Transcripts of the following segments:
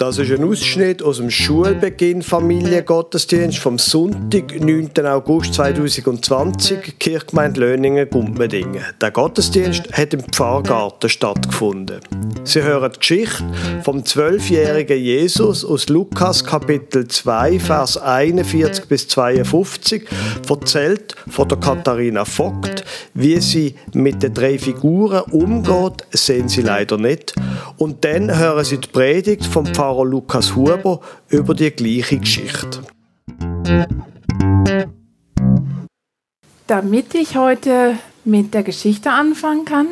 Das ist ein Ausschnitt aus dem Schulbeginn Familiengottesdienst vom Sonntag, 9. August 2020, Kirchgemeinde Löningen, Gumpmedingen. Der Gottesdienst hat im Pfarrgarten stattgefunden. Sie hören die Geschichte vom zwölfjährigen Jesus aus Lukas Kapitel 2, Vers 41 bis 52, erzählt von der Katharina Vogt. Wie sie mit den drei Figuren umgeht, sehen Sie leider nicht. Und dann hören Sie die Predigt vom Pfarrer Pfarrer Lukas Huber über die gleiche Geschichte. Damit ich heute mit der Geschichte anfangen kann,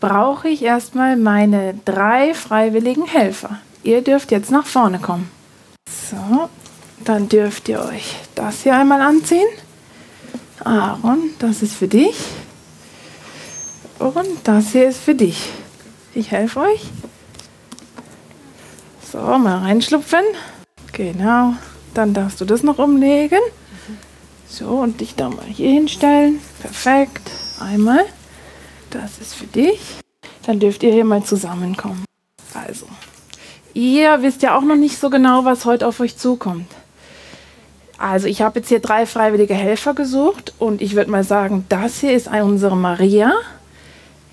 brauche ich erstmal meine drei freiwilligen Helfer. Ihr dürft jetzt nach vorne kommen. So, dann dürft ihr euch das hier einmal anziehen. Aaron, das ist für dich. Und das hier ist für dich. Ich helfe euch. So, mal reinschlupfen. Genau. Dann darfst du das noch umlegen. So, und dich da mal hier hinstellen. Perfekt. Einmal. Das ist für dich. Dann dürft ihr hier mal zusammenkommen. Also, ihr wisst ja auch noch nicht so genau, was heute auf euch zukommt. Also, ich habe jetzt hier drei freiwillige Helfer gesucht und ich würde mal sagen, das hier ist unsere Maria.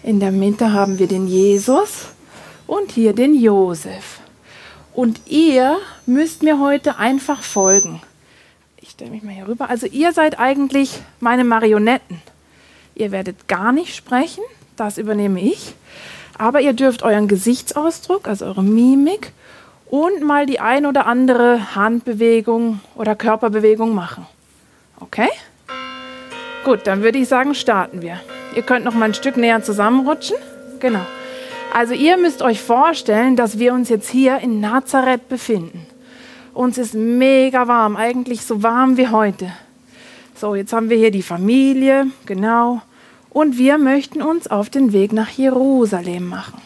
In der Mitte haben wir den Jesus und hier den Josef. Und ihr müsst mir heute einfach folgen. Ich stelle mich mal hier rüber. Also ihr seid eigentlich meine Marionetten. Ihr werdet gar nicht sprechen, das übernehme ich. Aber ihr dürft euren Gesichtsausdruck, also eure Mimik und mal die ein oder andere Handbewegung oder Körperbewegung machen. Okay? Gut, dann würde ich sagen, starten wir. Ihr könnt noch mal ein Stück näher zusammenrutschen. Genau. Also ihr müsst euch vorstellen, dass wir uns jetzt hier in Nazareth befinden. Uns ist mega warm, eigentlich so warm wie heute. So, jetzt haben wir hier die Familie, genau. Und wir möchten uns auf den Weg nach Jerusalem machen.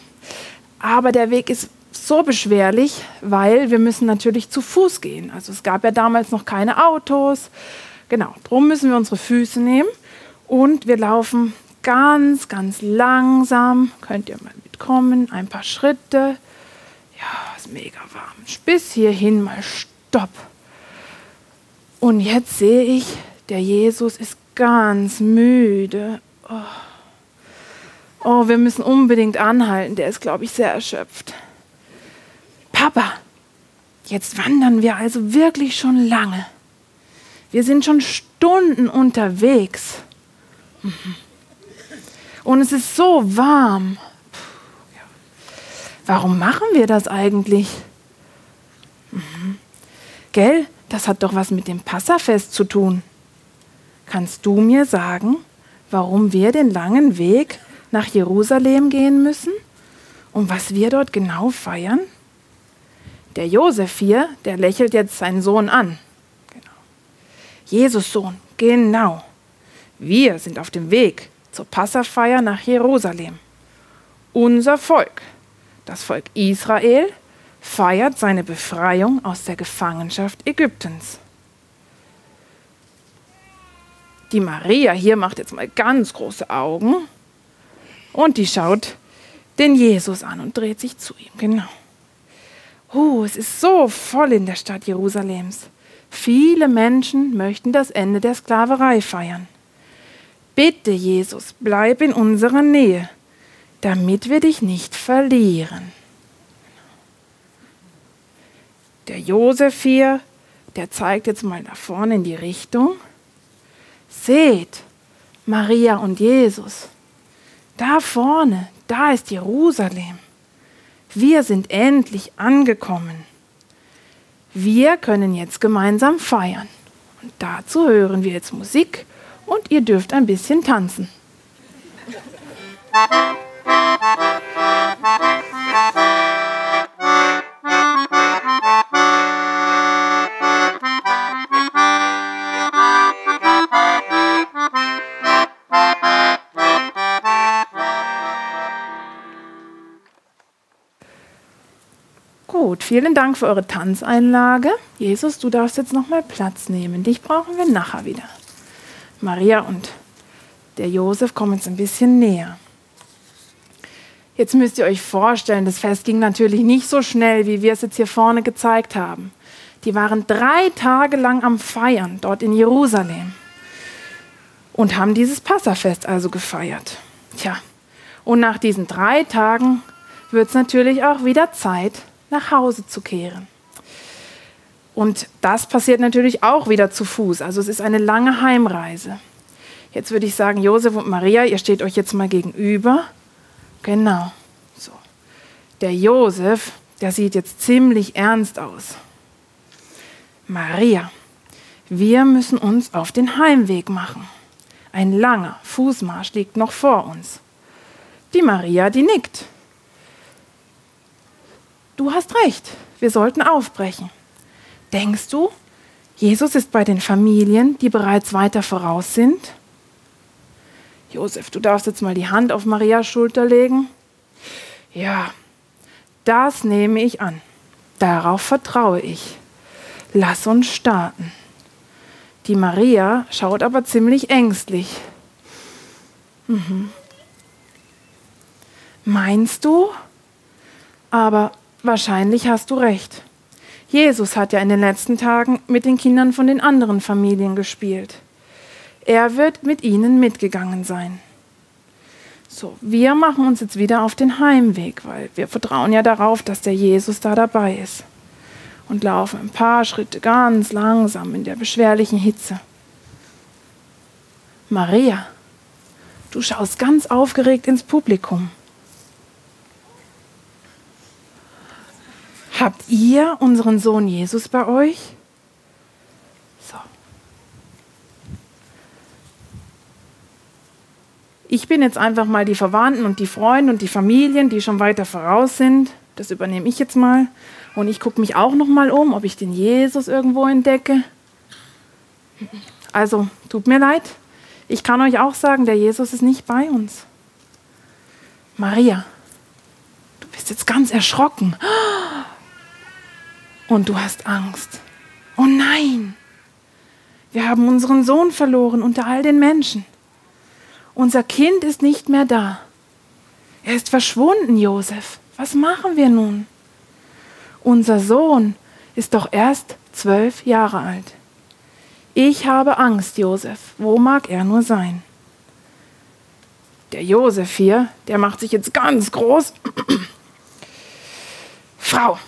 Aber der Weg ist so beschwerlich, weil wir müssen natürlich zu Fuß gehen. Also es gab ja damals noch keine Autos. Genau, darum müssen wir unsere Füße nehmen und wir laufen ganz, ganz langsam. Könnt ihr mal kommen, ein paar Schritte. Ja, ist mega warm. Bis hierhin mal Stopp. Und jetzt sehe ich, der Jesus ist ganz müde. Oh. oh, wir müssen unbedingt anhalten. Der ist, glaube ich, sehr erschöpft. Papa, jetzt wandern wir also wirklich schon lange. Wir sind schon Stunden unterwegs. Mhm. Und es ist so warm. Warum machen wir das eigentlich? Mhm. Gell, das hat doch was mit dem Passafest zu tun. Kannst du mir sagen, warum wir den langen Weg nach Jerusalem gehen müssen und was wir dort genau feiern? Der Josef hier, der lächelt jetzt seinen Sohn an. Genau. Jesus Sohn, genau. Wir sind auf dem Weg zur Passafeier nach Jerusalem. Unser Volk das Volk Israel feiert seine Befreiung aus der Gefangenschaft Ägyptens. Die Maria hier macht jetzt mal ganz große Augen und die schaut den Jesus an und dreht sich zu ihm. Genau. Oh, es ist so voll in der Stadt Jerusalems. Viele Menschen möchten das Ende der Sklaverei feiern. Bitte, Jesus, bleib in unserer Nähe damit wir dich nicht verlieren. Der Josef hier, der zeigt jetzt mal nach vorne in die Richtung. Seht, Maria und Jesus. Da vorne, da ist Jerusalem. Wir sind endlich angekommen. Wir können jetzt gemeinsam feiern. Und dazu hören wir jetzt Musik und ihr dürft ein bisschen tanzen. Gut, vielen Dank für eure Tanzeinlage. Jesus, du darfst jetzt noch mal Platz nehmen. Dich brauchen wir nachher wieder. Maria und der Josef kommen jetzt ein bisschen näher. Jetzt müsst ihr euch vorstellen, das Fest ging natürlich nicht so schnell, wie wir es jetzt hier vorne gezeigt haben. Die waren drei Tage lang am Feiern dort in Jerusalem und haben dieses Passafest also gefeiert. Tja, und nach diesen drei Tagen wird es natürlich auch wieder Zeit, nach Hause zu kehren. Und das passiert natürlich auch wieder zu Fuß. Also es ist eine lange Heimreise. Jetzt würde ich sagen, Josef und Maria, ihr steht euch jetzt mal gegenüber. Genau. So. Der Josef, der sieht jetzt ziemlich ernst aus. Maria, wir müssen uns auf den Heimweg machen. Ein langer Fußmarsch liegt noch vor uns. Die Maria, die nickt. Du hast recht, wir sollten aufbrechen. Denkst du, Jesus ist bei den Familien, die bereits weiter voraus sind? Josef, du darfst jetzt mal die Hand auf Marias Schulter legen. Ja, das nehme ich an. Darauf vertraue ich. Lass uns starten. Die Maria schaut aber ziemlich ängstlich. Mhm. Meinst du? Aber wahrscheinlich hast du recht. Jesus hat ja in den letzten Tagen mit den Kindern von den anderen Familien gespielt. Er wird mit ihnen mitgegangen sein. So, wir machen uns jetzt wieder auf den Heimweg, weil wir vertrauen ja darauf, dass der Jesus da dabei ist. Und laufen ein paar Schritte ganz langsam in der beschwerlichen Hitze. Maria, du schaust ganz aufgeregt ins Publikum. Habt ihr unseren Sohn Jesus bei euch? Ich bin jetzt einfach mal die Verwandten und die Freunde und die Familien, die schon weiter voraus sind. Das übernehme ich jetzt mal. Und ich gucke mich auch noch mal um, ob ich den Jesus irgendwo entdecke. Also, tut mir leid. Ich kann euch auch sagen, der Jesus ist nicht bei uns. Maria, du bist jetzt ganz erschrocken. Und du hast Angst. Oh nein, wir haben unseren Sohn verloren unter all den Menschen. Unser Kind ist nicht mehr da. Er ist verschwunden, Josef. Was machen wir nun? Unser Sohn ist doch erst zwölf Jahre alt. Ich habe Angst, Josef. Wo mag er nur sein? Der Josef hier, der macht sich jetzt ganz groß. Frau,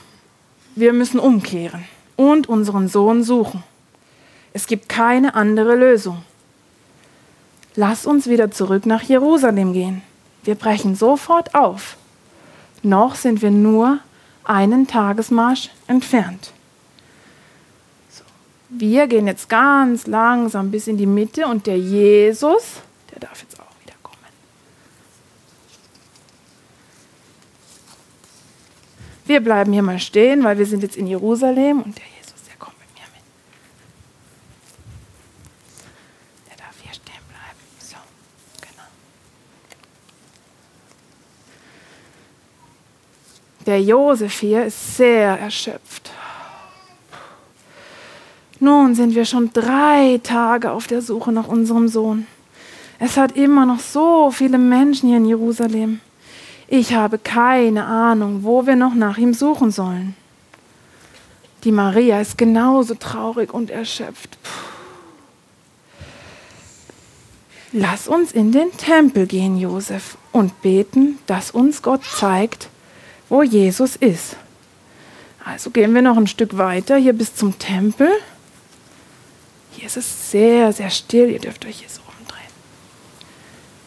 wir müssen umkehren und unseren Sohn suchen. Es gibt keine andere Lösung. Lass uns wieder zurück nach Jerusalem gehen. Wir brechen sofort auf. Noch sind wir nur einen Tagesmarsch entfernt. So. Wir gehen jetzt ganz langsam bis in die Mitte und der Jesus, der darf jetzt auch wieder kommen. Wir bleiben hier mal stehen, weil wir sind jetzt in Jerusalem und der Der Josef hier ist sehr erschöpft. Nun sind wir schon drei Tage auf der Suche nach unserem Sohn. Es hat immer noch so viele Menschen hier in Jerusalem. Ich habe keine Ahnung, wo wir noch nach ihm suchen sollen. Die Maria ist genauso traurig und erschöpft. Lass uns in den Tempel gehen, Josef, und beten, dass uns Gott zeigt, wo Jesus ist. Also gehen wir noch ein Stück weiter, hier bis zum Tempel. Hier ist es sehr, sehr still. Ihr dürft euch hier so umdrehen.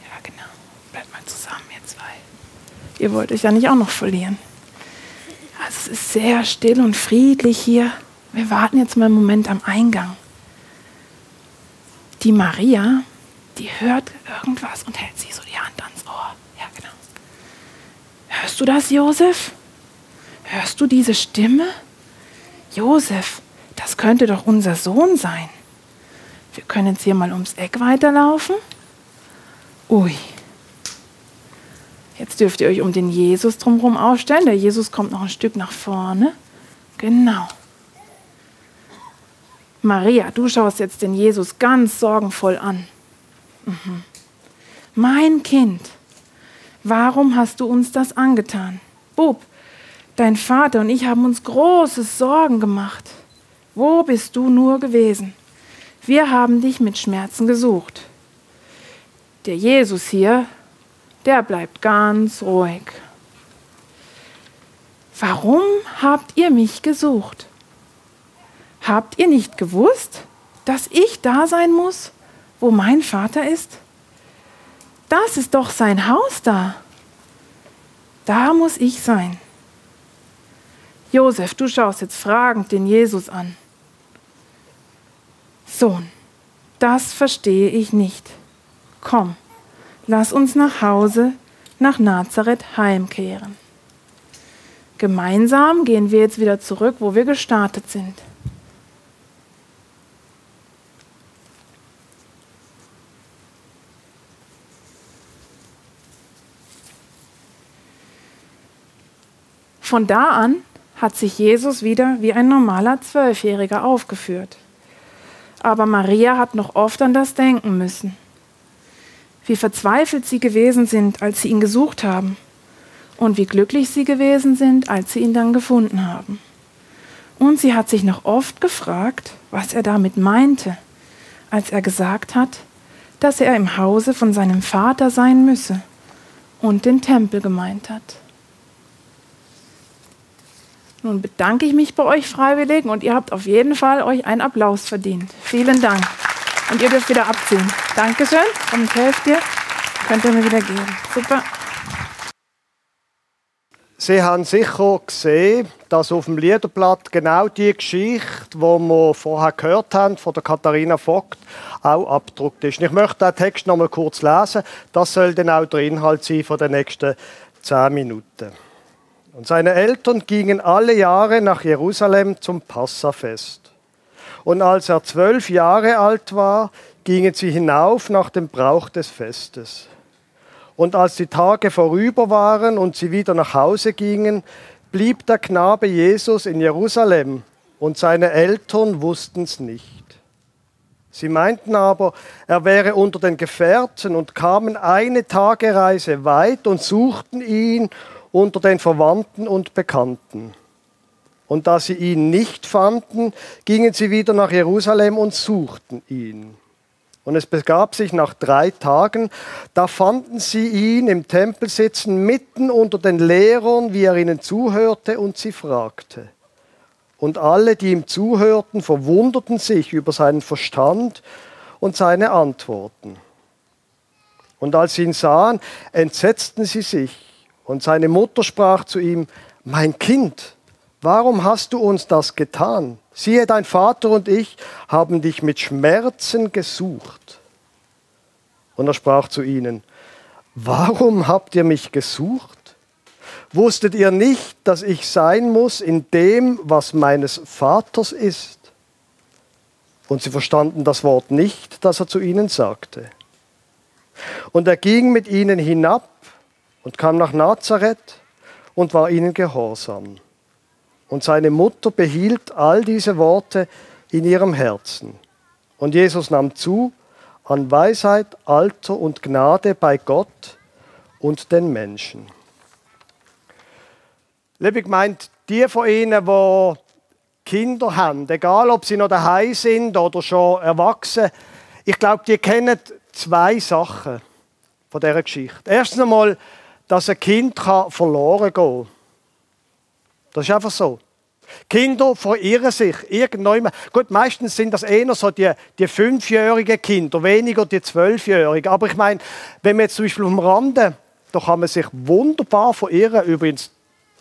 Ja, genau. Bleibt mal zusammen, ihr zwei. Ihr wollt euch ja nicht auch noch verlieren. Also es ist sehr still und friedlich hier. Wir warten jetzt mal einen Moment am Eingang. Die Maria, die hört irgendwas und hält sich so die Hand ans Ohr. Hörst du das, Josef? Hörst du diese Stimme? Josef, das könnte doch unser Sohn sein. Wir können jetzt hier mal ums Eck weiterlaufen. Ui. Jetzt dürft ihr euch um den Jesus drumherum aufstellen. Der Jesus kommt noch ein Stück nach vorne. Genau. Maria, du schaust jetzt den Jesus ganz sorgenvoll an. Mhm. Mein Kind, warum hast du uns das angetan? Bub, dein Vater und ich haben uns große Sorgen gemacht. Wo bist du nur gewesen? Wir haben dich mit Schmerzen gesucht. Der Jesus hier, der bleibt ganz ruhig. Warum habt ihr mich gesucht? Habt ihr nicht gewusst, dass ich da sein muss, wo mein Vater ist? Das ist doch sein Haus da. Da muss ich sein. Josef, du schaust jetzt fragend den Jesus an. Sohn, das verstehe ich nicht. Komm, lass uns nach Hause, nach Nazareth heimkehren. Gemeinsam gehen wir jetzt wieder zurück, wo wir gestartet sind. Von da an hat sich Jesus wieder wie ein normaler Zwölfjähriger aufgeführt. Aber Maria hat noch oft an das denken müssen. Wie verzweifelt sie gewesen sind, als sie ihn gesucht haben. Und wie glücklich sie gewesen sind, als sie ihn dann gefunden haben. Und sie hat sich noch oft gefragt, was er damit meinte, als er gesagt hat, dass er im Hause von seinem Vater sein müsse und den Tempel gemeint hat. Nun bedanke ich mich bei euch Freiwilligen und ihr habt auf jeden Fall euch einen Applaus verdient. Vielen Dank. Und ihr dürft wieder abziehen. Dankeschön. Und helft dir. Könnt ihr mir wieder geben. Super. Sie haben sicher gesehen, dass auf dem Liederblatt genau die Geschichte, die wir vorher gehört haben, von der Katharina Vogt, auch abgedruckt ist. Ich möchte den Text noch mal kurz lesen. Das soll dann auch der Inhalt sein von den nächsten zehn Minuten. Und seine Eltern gingen alle Jahre nach Jerusalem zum Passafest. Und als er zwölf Jahre alt war, gingen sie hinauf nach dem Brauch des Festes. Und als die Tage vorüber waren und sie wieder nach Hause gingen, blieb der Knabe Jesus in Jerusalem und seine Eltern wussten es nicht. Sie meinten aber, er wäre unter den Gefährten und kamen eine Tagereise weit und suchten ihn unter den Verwandten und Bekannten. Und da sie ihn nicht fanden, gingen sie wieder nach Jerusalem und suchten ihn. Und es begab sich nach drei Tagen, da fanden sie ihn im Tempel sitzen, mitten unter den Lehrern, wie er ihnen zuhörte und sie fragte. Und alle, die ihm zuhörten, verwunderten sich über seinen Verstand und seine Antworten. Und als sie ihn sahen, entsetzten sie sich. Und seine Mutter sprach zu ihm, mein Kind, warum hast du uns das getan? Siehe, dein Vater und ich haben dich mit Schmerzen gesucht. Und er sprach zu ihnen, warum habt ihr mich gesucht? Wusstet ihr nicht, dass ich sein muss in dem, was meines Vaters ist? Und sie verstanden das Wort nicht, das er zu ihnen sagte. Und er ging mit ihnen hinab und kam nach Nazareth und war ihnen gehorsam. Und seine Mutter behielt all diese Worte in ihrem Herzen. Und Jesus nahm zu an Weisheit, Alter und Gnade bei Gott und den Menschen. Liebe meint, die von Ihnen, die Kinder haben, egal ob sie noch daheim sind oder schon erwachsen, ich glaube, die kennen zwei Sachen von dieser Geschichte. Erstens einmal, dass ein Kind verloren gehen kann. Das ist einfach so. Kinder verirren sich irgendwann. Gut, meistens sind das eher so die, die fünfjährigen Kinder, weniger die zwölfjährigen. Aber ich meine, wenn man jetzt zum Beispiel am Rande, da kann man sich wunderbar verirren. Übrigens,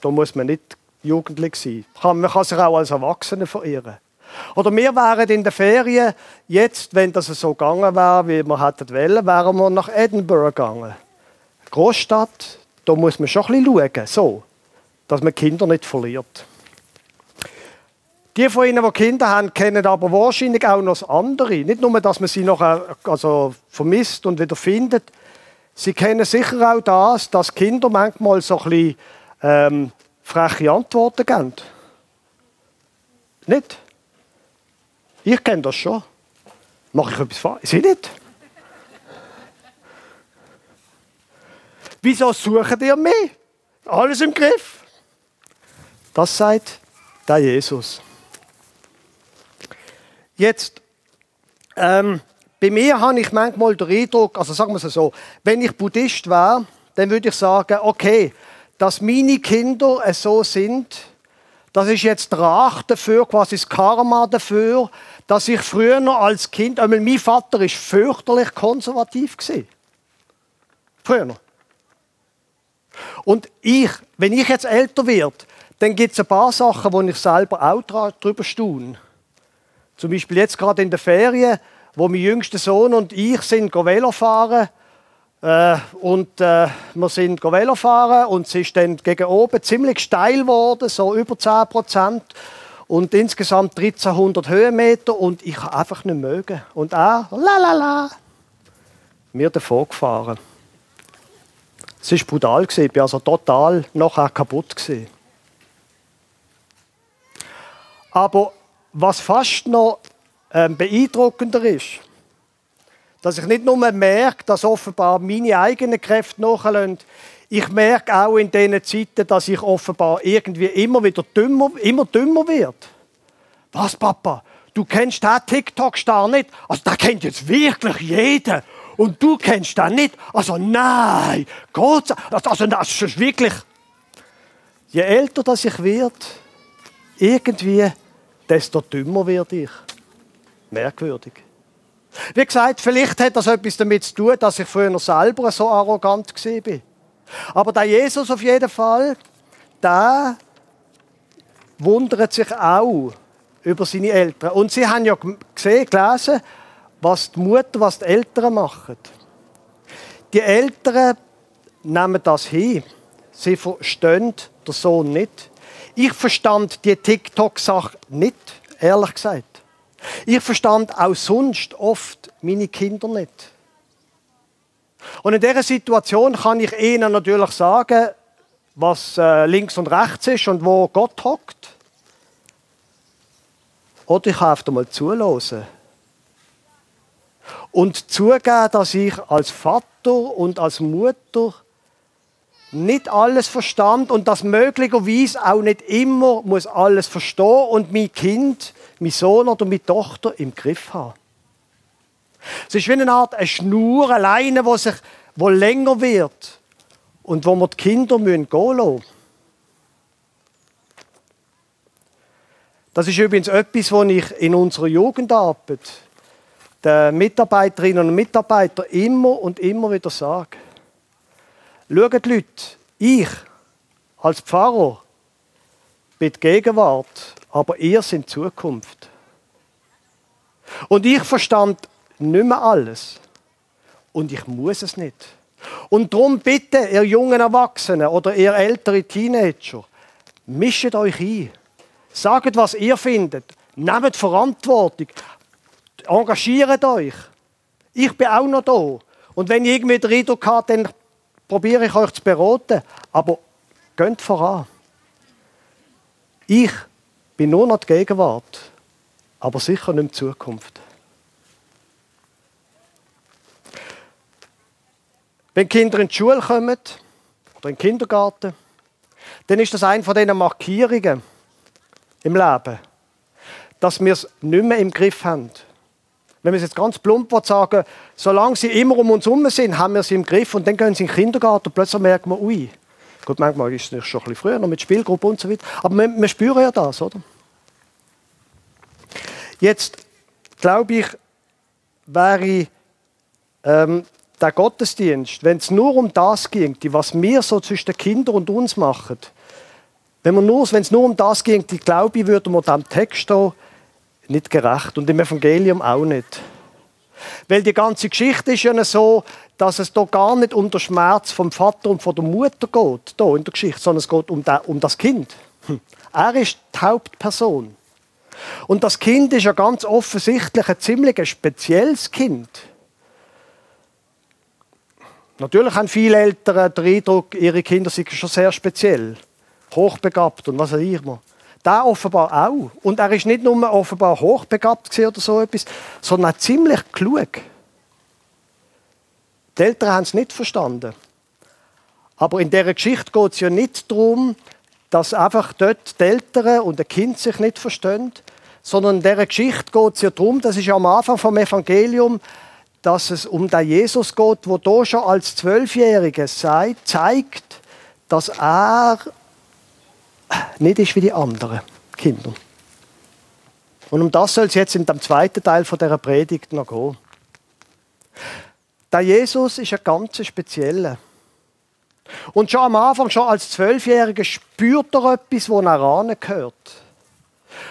da muss man nicht jugendlich sein. Man kann sich auch als Erwachsene verirren. Oder wir wären in der Ferien, jetzt, wenn das so gegangen wäre, wie wir hätten wollen, wären wir nach Edinburgh gegangen. Großstadt, da muss man schon ein bisschen schauen, so, dass man Kinder nicht verliert. Die von Ihnen, die Kinder haben, kennen aber wahrscheinlich auch noch das andere. Nicht nur, dass man sie noch also vermisst und wieder findet. Sie kennen sicher auch das, dass Kinder manchmal so ein bisschen ähm, freche Antworten geben. Nicht? Ich kenne das schon. Mache ich etwas falsch? Sie nicht? Wieso sucht ihr mich? Alles im Griff. Das sagt der Jesus. Jetzt, ähm, bei mir habe ich manchmal den Eindruck, also sagen wir es so, wenn ich Buddhist wäre, dann würde ich sagen, okay, dass meine Kinder so sind, das ist jetzt Rach dafür, quasi das Karma dafür, dass ich früher noch als Kind, einmal mein Vater ist fürchterlich konservativ gewesen. Früher noch. Und ich, wenn ich jetzt älter werde, dann gibt es ein paar Sachen, wo ich selber auch drüber staune. Zum Beispiel jetzt gerade in der Ferien, wo mein jüngster Sohn und ich sind Velo fahren äh, und äh, wir sind Velo fahren und es ist dann gegen oben ziemlich steil geworden, so über 10 Prozent und insgesamt 1300 Höhenmeter und ich habe einfach nicht mögen. Und er, la la la, mir davor gefahren. Es war brutal, ich war also total nachher kaputt. Aber was fast noch ähm, beeindruckender ist, dass ich nicht nur merke, dass offenbar meine eigenen Kräfte nachlassen, ich merke auch in diesen Zeiten, dass ich offenbar irgendwie immer wieder dümmer, immer dümmer wird. Was, Papa? Du kennst den TikTok-Star nicht? Also, der kennt jetzt wirklich jeder. Und du kennst den nicht? Also, nein. Gott, also, das ist wirklich. Je älter das ich werde, irgendwie, desto dümmer werde ich. Merkwürdig. Wie gesagt, vielleicht hat das etwas damit zu tun, dass ich früher selber so arrogant war. Aber der Jesus auf jeden Fall, der wundert sich auch über seine Eltern. Und sie haben ja gesehen, gelesen, was die Mutter, was die Eltern machen. Die Eltern nehmen das hin. Sie verstehen den Sohn nicht. Ich verstand die TikTok-Sache nicht, ehrlich gesagt. Ich verstand auch sonst oft meine Kinder nicht. Und in dieser Situation kann ich ihnen natürlich sagen, was äh, links und rechts ist und wo Gott hockt. Oder ich kann einfach mal zulassen. Und zugeben, dass ich als Vater und als Mutter nicht alles verstand und dass möglicherweise auch nicht immer muss alles verstehen und mein Kind, mein Sohn oder meine Tochter im Griff haben. Es ist wie eine Art eine Schnur, eine Leine, die sich wo länger wird und wo wir die Kinder gehen lassen Das ist übrigens etwas, was ich in unserer Jugendarbeit den Mitarbeiterinnen und Mitarbeitern immer und immer wieder sage. Schaut Leute, ich als Pfarrer bin die Gegenwart, aber ihr sind Zukunft. Und ich verstand nicht mehr alles. Und ich muss es nicht. Und darum bitte, ihr jungen Erwachsenen oder ihr ältere Teenager, mischt euch ein. Sagt, was ihr findet. Nehmt Verantwortung. Engagiert euch. Ich bin auch noch da. Und wenn ich irgendwie den Eindruck habe, dann probiere ich euch zu beraten. Aber geht voran. Ich bin nur noch die Gegenwart, aber sicher nicht die Zukunft. Wenn Kinder in die Schule kommen oder in den Kindergarten, dann ist das eine von diesen Markierungen im Leben, dass wir es nicht mehr im Griff haben. Wenn wir es jetzt ganz plump sagen, solange sie immer um uns herum sind, haben wir sie im Griff und dann gehen sie in den Kindergarten und plötzlich merken wir, ui, gut, manchmal ist es schon ein bisschen früher, noch mit Spielgruppe und so weiter, aber wir, wir spüren ja das, oder? Jetzt glaube ich, wäre ähm, der Gottesdienst, wenn es nur um das ging, was wir so zwischen den Kindern und uns machen, wenn es nur um das ging, glaube ich, würde man dem Text hier nicht gerecht und im Evangelium auch nicht. Weil die ganze Geschichte ist ja so, dass es hier gar nicht um den Schmerz vom Vater und von der Mutter geht, hier in der Geschichte, sondern es geht um, um das Kind. Hm. Er ist die Hauptperson. Und das Kind ist ja ganz offensichtlich ein ziemlich spezielles Kind. Natürlich haben viele Eltern den Eindruck, ihre Kinder sind schon sehr speziell, hochbegabt und was auch immer. Da offenbar auch. Und er ist nicht nur offenbar hochbegabt oder so etwas, sondern auch ziemlich klug. Die Eltern haben es nicht verstanden. Aber in dieser Geschichte geht es ja nicht darum, dass einfach dort die Eltern und das Kind sich nicht verstehen, sondern in dieser Geschichte geht es ja darum, das ist ja am Anfang vom Evangelium, dass es um den Jesus geht, wo da schon als Zwölfjähriger zeigt, dass er nicht ist wie die anderen Kinder. Und um das soll es jetzt in dem zweiten Teil von der Predigt noch gehen. Der Jesus ist ein ganz spezieller. Und schon am Anfang, schon als Zwölfjähriger, spürt er etwas, wo er gehört.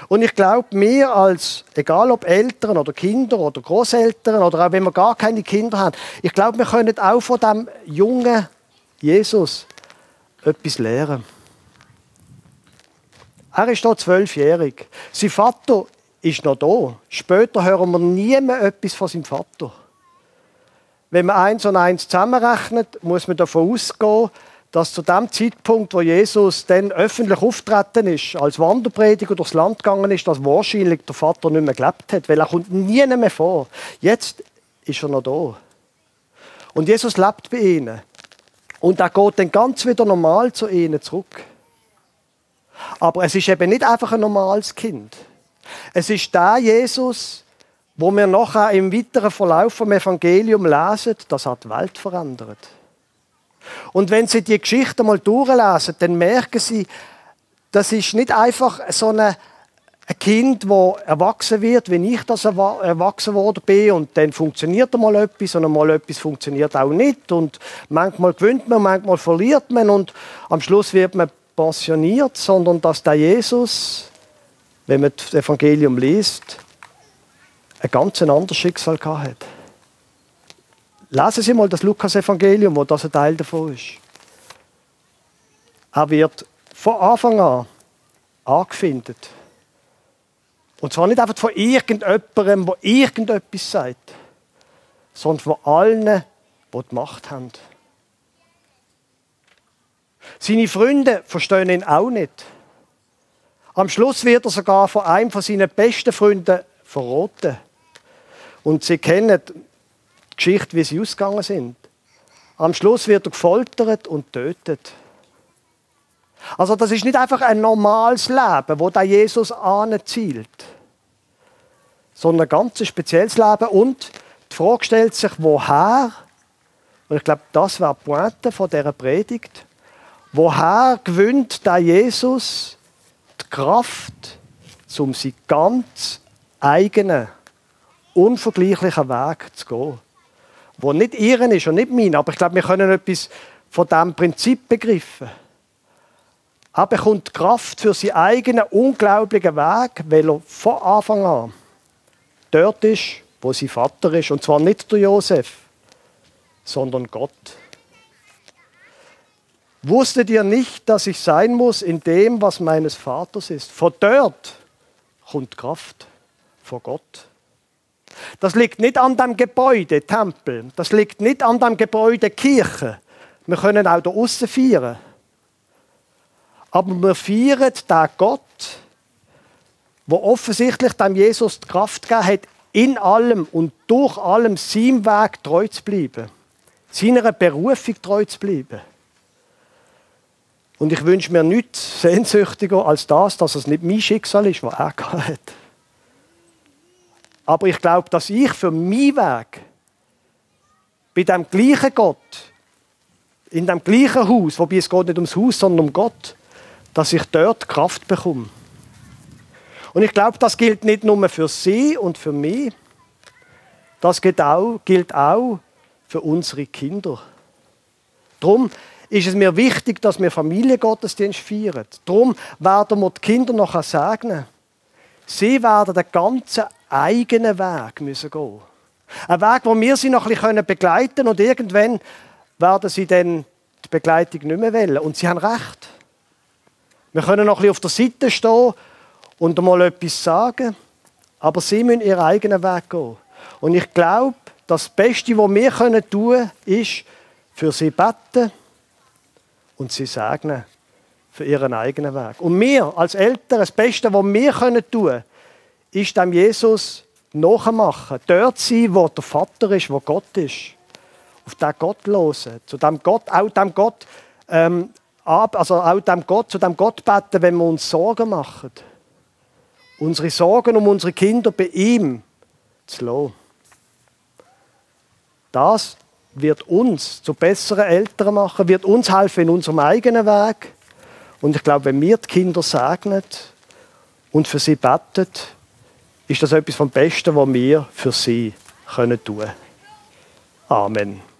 Und ich glaube, wir als, egal ob Eltern oder Kinder oder Großeltern oder auch wenn wir gar keine Kinder haben, ich glaube, wir können auch von dem jungen Jesus etwas lernen. Er ist hier zwölfjährig. Sein Vater ist noch da. Später hören wir nie mehr etwas von seinem Vater. Wenn man eins und eins zusammenrechnet, muss man davon ausgehen, dass zu dem Zeitpunkt, wo Jesus dann öffentlich auftreten ist, als Wanderprediger durchs Land gegangen ist, dass wahrscheinlich der Vater nicht mehr gelebt hat, weil er kommt nie mehr vor. Jetzt ist er noch da. Und Jesus lebt bei ihnen. Und er geht dann ganz wieder normal zu ihnen zurück. Aber es ist eben nicht einfach ein normales Kind. Es ist der Jesus, wo wir nachher im weiteren Verlauf vom Evangelium lesen, das hat die Welt verändert. Und wenn Sie die Geschichte mal durchlesen, dann merken Sie, das ist nicht einfach so eine, ein Kind, das erwachsen wird, wie ich das erwachsen worden bin und dann funktioniert mal etwas und mal etwas funktioniert auch nicht und manchmal gewinnt man, manchmal verliert man und am Schluss wird man pensioniert, sondern dass der Jesus, wenn man das Evangelium liest, ein ganz anderes Schicksal hat. Lesen Sie mal das Lukas-Evangelium, wo das ein Teil davon ist. Er wird von Anfang an angefindet. Und zwar nicht einfach von irgendjemandem, der irgendetwas sagt, sondern von allen, die die Macht haben. Seine Freunde verstehen ihn auch nicht. Am Schluss wird er sogar von einem von seinen besten Freunden verraten. Und sie kennen die Geschichte, wie sie ausgegangen sind. Am Schluss wird er gefoltert und tötet. Also das ist nicht einfach ein normales Leben, wo da Jesus anzielt, sondern ein ganz spezielles Leben. Und die Frage stellt sich, woher? Und ich glaube, das war die Pointe von dieser Predigt. Woher gewinnt da Jesus die Kraft, um seinen ganz eigenen, unvergleichlichen Weg zu gehen? Wo nicht ihren ist und nicht mein, aber ich glaube, wir können etwas von diesem Prinzip begreifen. Er bekommt Kraft für seinen eigenen unglaublichen Weg, weil er von Anfang an dort ist, wo sein Vater ist. Und zwar nicht der Josef, sondern Gott. Wusstet ihr nicht, dass ich sein muss in dem, was meines Vaters ist? Von dort kommt Kraft, von Gott. Das liegt nicht an dem Gebäude, Tempel. Das liegt nicht an dem Gebäude, Kirche. Wir können auch da außen feiern. Aber wir feiern den Gott, der offensichtlich dem Jesus die Kraft gegeben hat, in allem und durch allem seinem Weg treu zu bleiben. Seiner Berufung treu zu bleiben. Und ich wünsche mir nichts sehnsüchtiger als das, dass es nicht mein Schicksal ist, was er hat. Aber ich glaube, dass ich für meinen Weg bei dem gleichen Gott, in dem gleichen Haus, wobei es geht nicht ums Haus, sondern um Gott, dass ich dort Kraft bekomme. Und ich glaube, das gilt nicht nur für Sie und für mich, das gilt auch, gilt auch für unsere Kinder. Darum ist es mir wichtig, dass wir Familiengottesdienst feiern. Darum werden wir die Kinder nachher segnen. Sie werden den ganzen eigenen Weg müssen gehen. Ein Weg, wo wir sie noch ein bisschen begleiten können und irgendwann werden sie dann die Begleitung nicht mehr wollen. Und sie haben recht. Wir können noch ein bisschen auf der Seite stehen und mal etwas sagen, aber sie müssen ihren eigenen Weg gehen. Und ich glaube, das Beste, was wir tun können, ist, für sie beten, und sie segnen für ihren eigenen Weg. Und wir als Eltern, das Beste, was wir tun können, ist dem Jesus nachmachen. Dort sein, wo der Vater ist, wo Gott ist. Auf den Gott hören. Zu dem Gott, auch dem Gott ähm, also auch dem Gott, zu dem Gott beten, wenn wir uns Sorgen machen. Unsere Sorgen um unsere Kinder bei ihm zu lassen. Das wird uns zu besseren Eltern machen, wird uns helfen in unserem eigenen Weg. Und ich glaube, wenn wir die Kinder segnen und für sie beten, ist das etwas vom Besten, was wir für sie können tun. Amen.